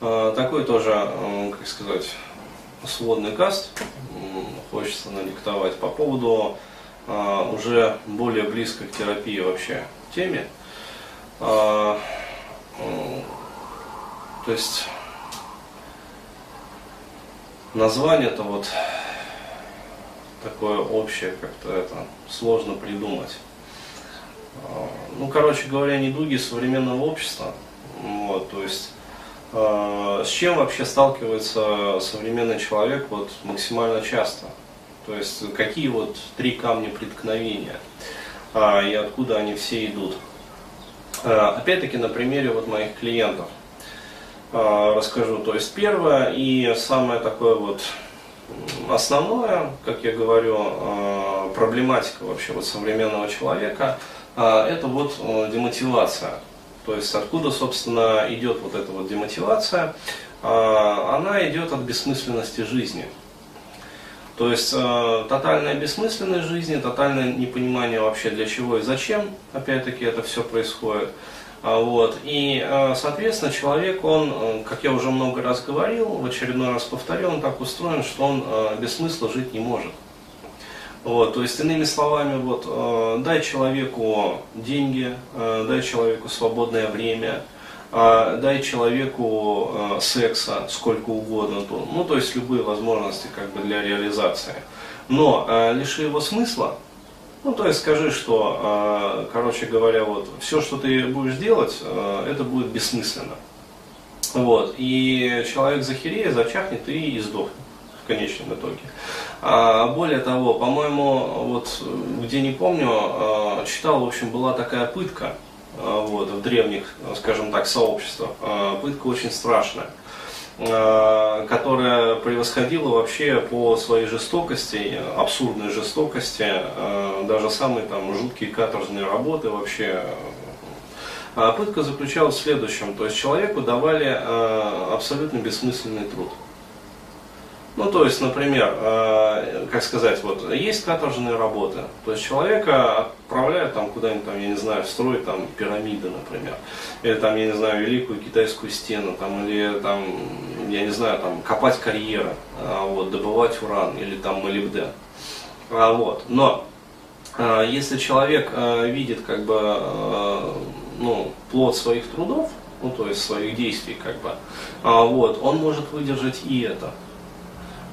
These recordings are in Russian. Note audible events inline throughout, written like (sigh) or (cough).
Э, такой тоже, э, как сказать, сводный каст. Хочется наликтовать по поводу э, уже более близкой к терапии вообще теме. То есть название-то вот такое общее, как-то это сложно придумать. Ну, короче говоря, недуги современного общества. Вот, то есть Э, с чем вообще сталкивается современный человек вот максимально часто? То есть какие вот три камня преткновения а, и откуда они все идут? А, опять-таки на примере вот моих клиентов а, расскажу. То есть первое и самое такое вот основное, как я говорю, проблематика вообще вот современного человека, это вот демотивация. То есть откуда, собственно, идет вот эта вот демотивация? А, она идет от бессмысленности жизни. То есть э, тотальная бессмысленность жизни, тотальное непонимание вообще для чего и зачем, опять-таки, это все происходит. А, вот. И, э, соответственно, человек, он, э, как я уже много раз говорил, в очередной раз повторю, он так устроен, что он без смысла жить не может. Вот, то есть, иными словами, вот, э, дай человеку деньги, э, дай человеку свободное время, э, дай человеку э, секса сколько угодно, то, ну, то есть, любые возможности как бы для реализации. Но э, лиши его смысла, ну, то есть, скажи, что, э, короче говоря, вот, все, что ты будешь делать, э, это будет бессмысленно. Вот, и человек захереет, зачахнет и сдохнет в конечном итоге. А, более того, по-моему, вот где не помню, а, читал, в общем, была такая пытка а, вот, в древних, скажем так, сообществах. Пытка очень страшная которая превосходила вообще по своей жестокости, абсурдной жестокости, даже самые там жуткие каторжные работы вообще. Пытка заключалась в следующем, то есть человеку давали абсолютно бессмысленный труд. Ну, то есть, например, э, как сказать, вот есть каторжные работы, то есть человека отправляют там куда-нибудь, там, я не знаю, строить там пирамиды, например, или там, я не знаю, великую китайскую стену, там, или там, я не знаю, там, копать карьеры, э, вот, добывать уран, или там молибден. А, вот. Но э, если человек э, видит как бы э, ну, плод своих трудов, ну, то есть своих действий, как бы, а, вот, он может выдержать и это.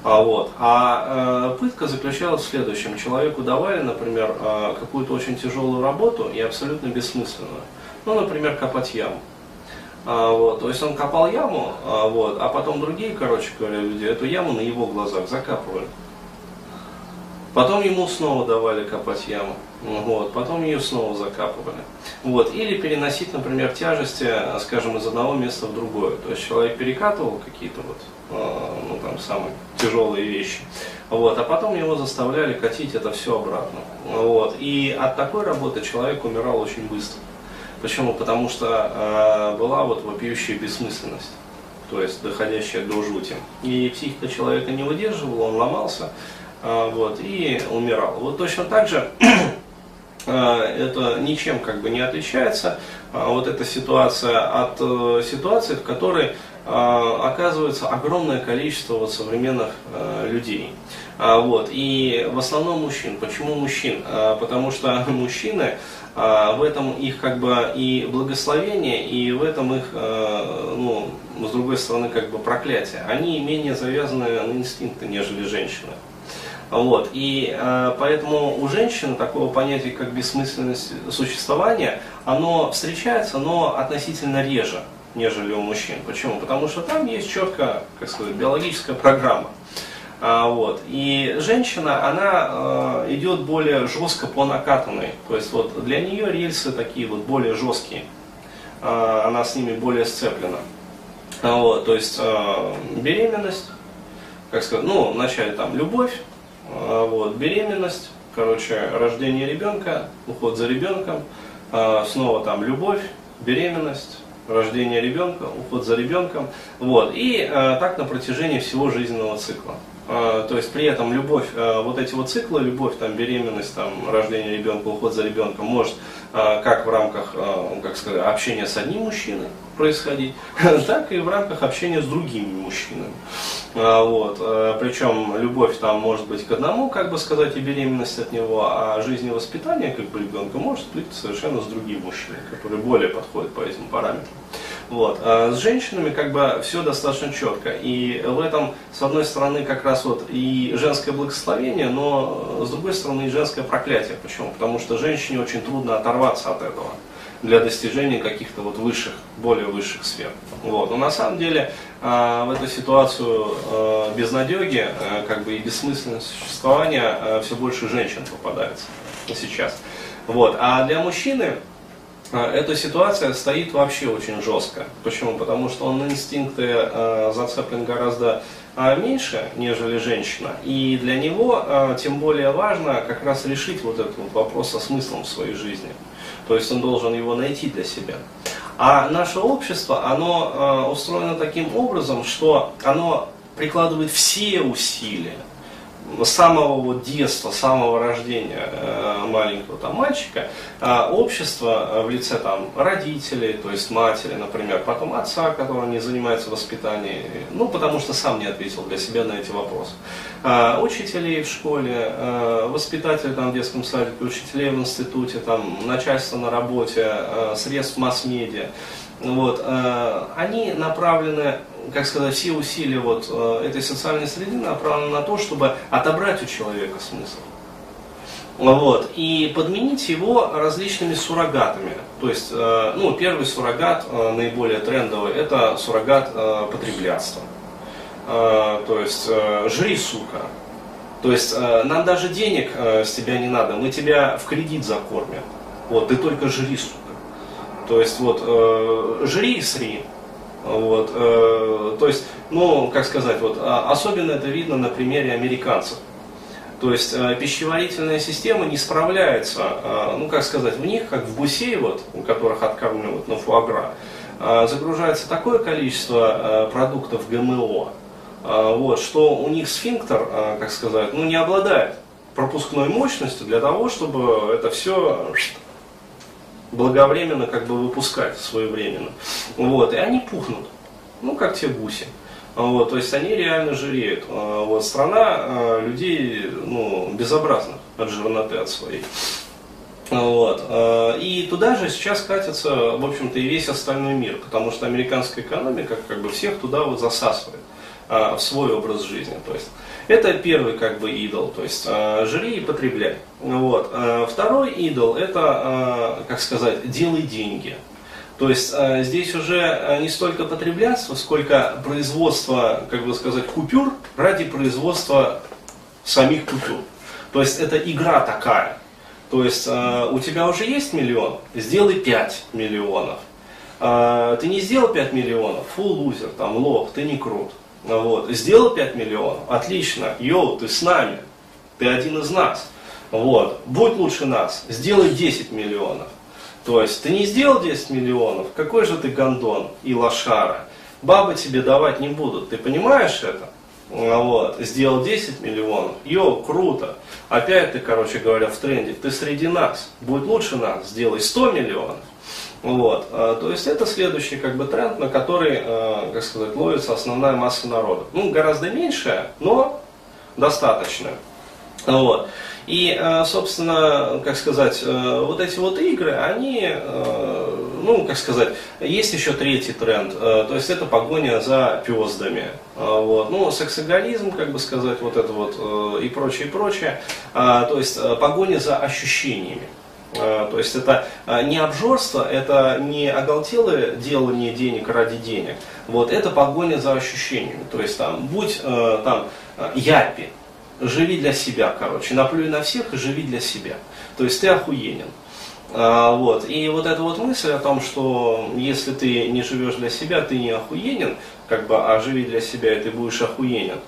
А, вот. а э, пытка заключалась в следующем. Человеку давали, например, э, какую-то очень тяжелую работу и абсолютно бессмысленную. Ну, например, копать яму. А, вот, то есть он копал яму, а, вот, а потом другие, короче говоря, люди эту яму на его глазах закапывали. Потом ему снова давали копать яму. Вот, потом ее снова закапывали. Вот, или переносить, например, тяжести, скажем, из одного места в другое. То есть человек перекатывал какие-то вот ну, там, самые тяжелые вещи. Вот, а потом его заставляли катить это все обратно. Вот, и от такой работы человек умирал очень быстро. Почему? Потому что э, была вот вопиющая бессмысленность, то есть доходящая до жути. И психика человека не выдерживала, он ломался э, вот, и умирал. Вот точно так же (clears throat) э, это ничем как бы не отличается, э, вот эта ситуация от э, ситуации, в которой а, оказывается огромное количество вот современных э, людей. А, вот. И в основном мужчин. Почему мужчин? А, потому что (laughs) мужчины в этом их как бы и благословение, и в этом их, э, ну, с другой стороны, как бы проклятие. Они менее завязаны на инстинкты, нежели женщины. Вот. И э, поэтому у женщины такого понятия, как бессмысленность существования, оно встречается, но относительно реже нежели у мужчин. Почему? Потому что там есть четко, как сказать, биологическая программа. А, вот. И женщина, она э, идет более жестко по накатанной. То есть вот для нее рельсы такие вот более жесткие. Э, она с ними более сцеплена. А, вот. То есть э, беременность, как сказать, ну, вначале там любовь, вот, беременность, короче, рождение ребенка, уход за ребенком, э, снова там любовь, беременность, рождение ребенка, уход за ребенком. Вот. И э, так на протяжении всего жизненного цикла. То есть при этом любовь, вот эти вот циклы, любовь, там, беременность, там, рождение ребенка, уход за ребенком может как в рамках, как сказать, общения с одним мужчиной происходить, (laughs) так и в рамках общения с другими мужчинами. Вот. Причем любовь там может быть к одному, как бы сказать, и беременность от него, а жизнь и воспитание как бы ребенка может быть совершенно с другим мужчиной, который более подходит по этим параметрам. Вот. А с женщинами как бы все достаточно четко. И в этом, с одной стороны, как раз вот и женское благословение, но с другой стороны и женское проклятие. Почему? Потому что женщине очень трудно оторваться от этого для достижения каких-то вот высших, более высших сфер. Вот. Но на самом деле а, в эту ситуацию а, безнадеги, как бы и бессмысленность существования все больше женщин попадается сейчас. Вот. А для мужчины эта ситуация стоит вообще очень жестко. Почему? Потому что он инстинкты э, зацеплен гораздо э, меньше, нежели женщина. И для него э, тем более важно как раз решить вот этот вот вопрос со смыслом в своей жизни. То есть он должен его найти для себя. А наше общество, оно э, устроено таким образом, что оно прикладывает все усилия с самого вот детства, самого рождения э, маленького там мальчика, э, общество э, в лице там родителей, то есть матери, например, потом отца, который не занимается воспитанием, ну потому что сам не ответил для себя на эти вопросы, учителей в школе, воспитателей там в детском садике, учителей в институте, там начальство на работе, средств масс-медиа, вот, они направлены как сказать, все усилия вот э, этой социальной среды направлены на то, чтобы отобрать у человека смысл. Вот, и подменить его различными суррогатами. То есть, э, ну, первый суррогат, э, наиболее трендовый, это суррогат потреблятства. То есть, жри, сука. То есть, нам даже денег с тебя не надо, мы тебя в кредит закормим. Вот, ты только жри, сука. То есть, вот, жри и сри. Вот, э, то есть, ну, как сказать, вот, а, особенно это видно на примере американцев. То есть э, пищеварительная система не справляется, э, ну как сказать, в них, как в гусей, вот, у которых откармливают на фуагра, э, загружается такое количество э, продуктов ГМО, э, вот, что у них сфинктер, э, как сказать, ну не обладает пропускной мощностью для того, чтобы это все благовременно как бы выпускать своевременно. Вот, и они пухнут, ну как те гуси. Вот, то есть они реально жиреют. А, вот, страна а, людей ну, безобразных от жирноты от своей. Вот. А, и туда же сейчас катится, в общем-то, и весь остальной мир, потому что американская экономика как бы всех туда вот засасывает в свой образ жизни. То есть это первый как бы идол, то есть э, жри и потребляй. Вот. Э, второй идол это, э, как сказать, делай деньги. То есть э, здесь уже э, не столько потреблятство, сколько производство, как бы сказать, купюр ради производства самих купюр. То есть это игра такая. То есть э, у тебя уже есть миллион, сделай 5 миллионов. Э, ты не сделал 5 миллионов, фул лузер, там лох, ты не крут. Вот. Сделал 5 миллионов, отлично, йоу, ты с нами, ты один из нас. Вот. Будь лучше нас, сделай 10 миллионов. То есть ты не сделал 10 миллионов, какой же ты гондон и лошара. Бабы тебе давать не будут, ты понимаешь это? Вот, сделал 10 миллионов, йоу, круто. Опять ты, короче говоря, в тренде, ты среди нас, будет лучше нас, сделай 100 миллионов. Вот. А, то есть это следующий как бы тренд, на который, а, как сказать, ловится основная масса народа. Ну, гораздо меньшая, но достаточная. Вот. И, а, собственно, как сказать, вот эти вот игры, они, ну, как сказать, есть еще третий тренд, то есть это погоня за пездами. Вот. Ну, сексоголизм, как бы сказать, вот это вот и прочее, и прочее. То есть погоня за ощущениями. А, то есть это а, не обжорство, это не оголтелое делание денег ради денег. Вот это погоня за ощущениями. То есть там, будь э, там япи, живи для себя, короче, наплюй на всех и живи для себя. То есть ты охуенен. Вот. И вот эта вот мысль о том, что если ты не живешь для себя, ты не охуенен, как бы, а живи для себя, и ты будешь охуенен.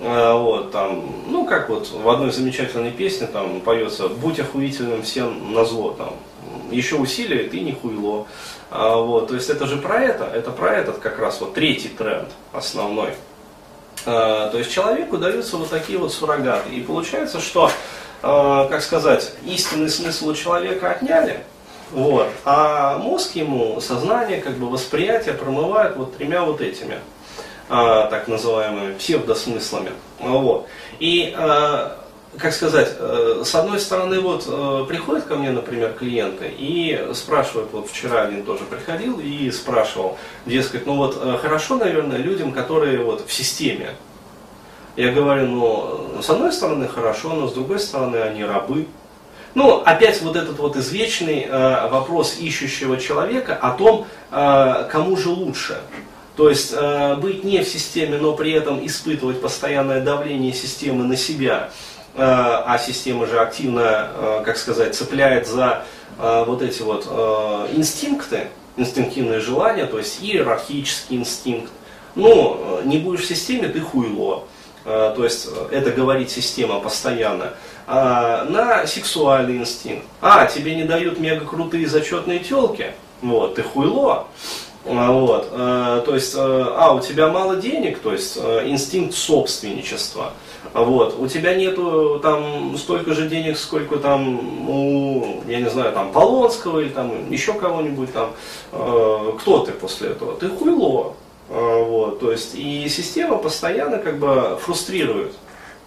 А, вот, там, ну, как вот в одной замечательной песне там поется «Будь охуительным всем на зло», там, еще усилия, ты не хуйло. А, вот, то есть это же про это, это про этот как раз вот третий тренд основной. А, то есть человеку даются вот такие вот суррогаты. И получается, что, а, как сказать, истинный смысл у человека отняли, Вот. А мозг ему, сознание, как бы восприятие промывает вот тремя вот этими, так называемыми псевдосмыслами. Вот. И а, как сказать, э, с одной стороны, вот э, приходят ко мне, например, клиенты и спрашивают, вот вчера один тоже приходил и спрашивал, дескать, ну вот э, хорошо, наверное, людям, которые вот в системе. Я говорю, ну, с одной стороны хорошо, но с другой стороны они рабы. Ну, опять вот этот вот извечный э, вопрос ищущего человека о том, э, кому же лучше. То есть э, быть не в системе, но при этом испытывать постоянное давление системы на себя – Э, а система же активно, э, как сказать, цепляет за э, вот эти вот инстинкты, инстинктивные желания, то есть иерархический инстинкт. Ну, не будешь в системе, ты хуйло. То есть это говорит система постоянно. А, на сексуальный инстинкт. А, тебе не дают мега крутые зачетные телки. Вот, ты хуйло. Вот, то есть, а, у тебя мало денег, то есть инстинкт собственничества. Вот. У тебя нету там столько же денег, сколько там у, я не знаю, там Полонского или там еще кого-нибудь там. Э, кто ты после этого? Ты хуйло. Э, вот. То есть и система постоянно как бы фрустрирует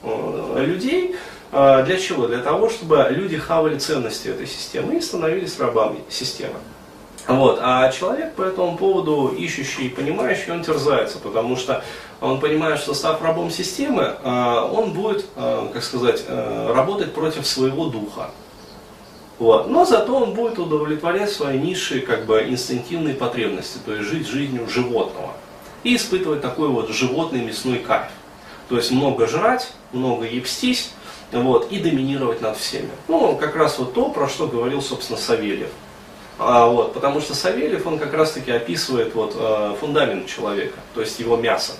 э, людей. Э, для чего? Для того, чтобы люди хавали ценности этой системы и становились рабами системы. Вот. А человек по этому поводу, ищущий и понимающий, он терзается, потому что он понимает, что став рабом системы, а, он будет, а, как сказать, э, работать против своего духа. Вот. Но зато он будет удовлетворять свои низшие как бы, инстинктивные потребности, то есть жить жизнью животного. И испытывать такой вот животный мясной кайф. То есть много жрать, много ебстись, вот, и доминировать над всеми. Ну, как раз вот то, про что говорил, собственно, Савельев. А, вот, потому что Савельев, он как раз таки описывает вот, э, фундамент человека, то есть его мясо.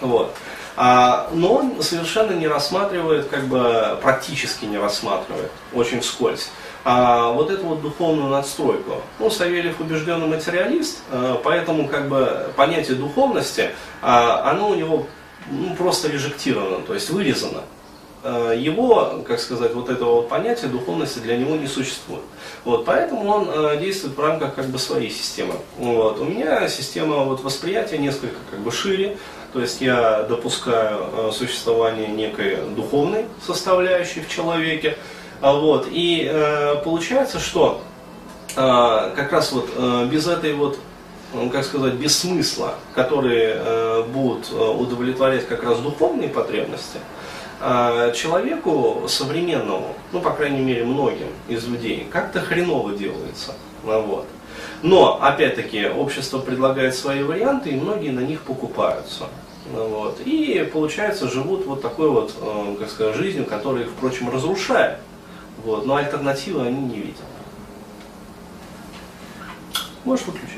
Вот. А, но он совершенно не рассматривает, как бы практически не рассматривает, очень вскользь. А вот эту вот духовную надстройку. Ну, Савельев убежденный материалист, а, поэтому как бы понятие духовности, а, оно у него ну, просто режектировано, то есть вырезано. А, его, как сказать, вот этого вот понятия духовности для него не существует. Вот, поэтому он э, действует в рамках как бы своей системы. Вот. У меня система вот, восприятия несколько как бы шире, то есть я допускаю э, существование некой духовной составляющей в человеке. А вот, и э, получается, что э, как раз вот э, без этой вот как сказать, без смысла, которые э, будут э, удовлетворять как раз духовные потребности, э, человеку современному, ну, по крайней мере, многим из людей, как-то хреново делается. Вот. Но, опять-таки, общество предлагает свои варианты, и многие на них покупаются. Вот. И, получается, живут вот такой вот, э, как сказать, жизнью, которая их, впрочем, разрушает. Вот. Но альтернативы они не видят. Можешь выключать.